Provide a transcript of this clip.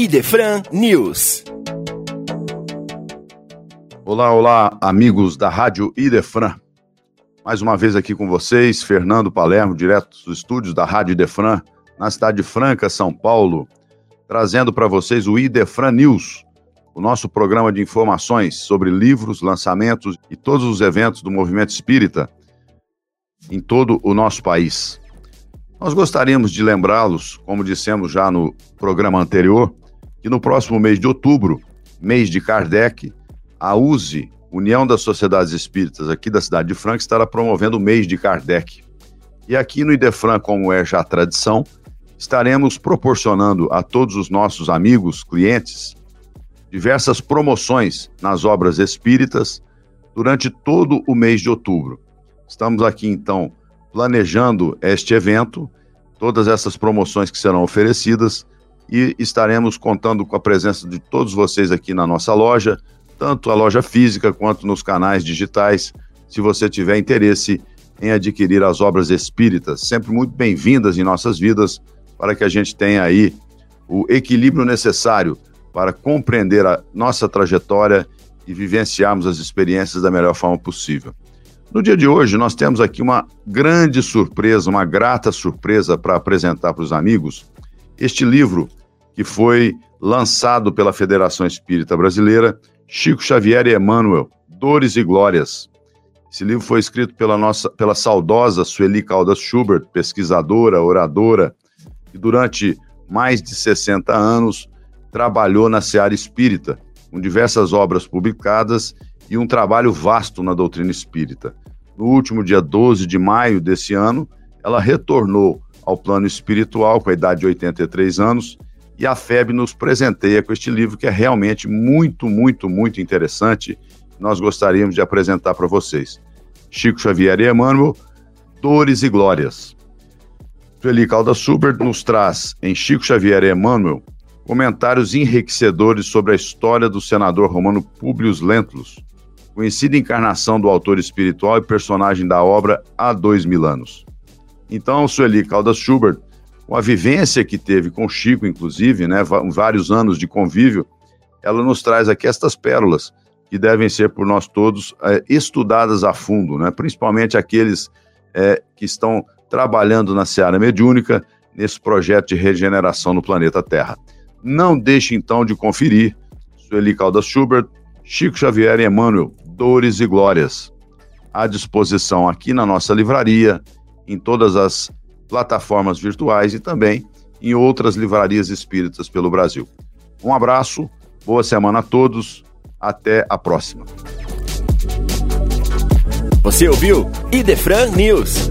Idefran News. Olá, olá, amigos da Rádio Idefran. Mais uma vez aqui com vocês, Fernando Palermo, direto dos estúdios da Rádio Idefran, na cidade de Franca, São Paulo, trazendo para vocês o Idefran News, o nosso programa de informações sobre livros, lançamentos e todos os eventos do movimento espírita em todo o nosso país. Nós gostaríamos de lembrá-los, como dissemos já no programa anterior, que no próximo mês de outubro, mês de Kardec, a USE, União das Sociedades Espíritas aqui da cidade de Franca, estará promovendo o mês de Kardec. E aqui no Idefran, como é já tradição, estaremos proporcionando a todos os nossos amigos, clientes, diversas promoções nas obras espíritas durante todo o mês de outubro. Estamos aqui então planejando este evento, todas essas promoções que serão oferecidas e estaremos contando com a presença de todos vocês aqui na nossa loja, tanto a loja física quanto nos canais digitais, se você tiver interesse em adquirir as obras espíritas, sempre muito bem-vindas em nossas vidas, para que a gente tenha aí o equilíbrio necessário para compreender a nossa trajetória e vivenciarmos as experiências da melhor forma possível. No dia de hoje, nós temos aqui uma grande surpresa, uma grata surpresa para apresentar para os amigos este livro que foi lançado pela Federação Espírita Brasileira, Chico Xavier e Emmanuel, Dores e Glórias. Esse livro foi escrito pela nossa, pela saudosa Sueli Caldas Schubert, pesquisadora, oradora, que durante mais de 60 anos trabalhou na seara espírita, com diversas obras publicadas e um trabalho vasto na doutrina espírita. No último dia 12 de maio desse ano, ela retornou ao plano espiritual com a idade de 83 anos e a FEB nos presenteia com este livro que é realmente muito, muito, muito interessante. Nós gostaríamos de apresentar para vocês. Chico Xavier e Emmanuel, Dores e Glórias. Sueli Calda Super nos traz, em Chico Xavier e Emmanuel, comentários enriquecedores sobre a história do senador romano Públio Lentulus, conhecida encarnação do autor espiritual e personagem da obra há dois mil anos. Então, Sueli Caldas Schubert, com a vivência que teve com Chico, inclusive, né, vários anos de convívio, ela nos traz aqui estas pérolas que devem ser por nós todos é, estudadas a fundo, né, principalmente aqueles é, que estão trabalhando na seara mediúnica nesse projeto de regeneração no planeta Terra. Não deixe então de conferir Sueli Caldas Schubert, Chico Xavier e Emmanuel, Dores e Glórias, à disposição aqui na nossa livraria, em todas as plataformas virtuais e também em outras livrarias espíritas pelo Brasil. Um abraço, boa semana a todos, até a próxima. Você ouviu Idefran News.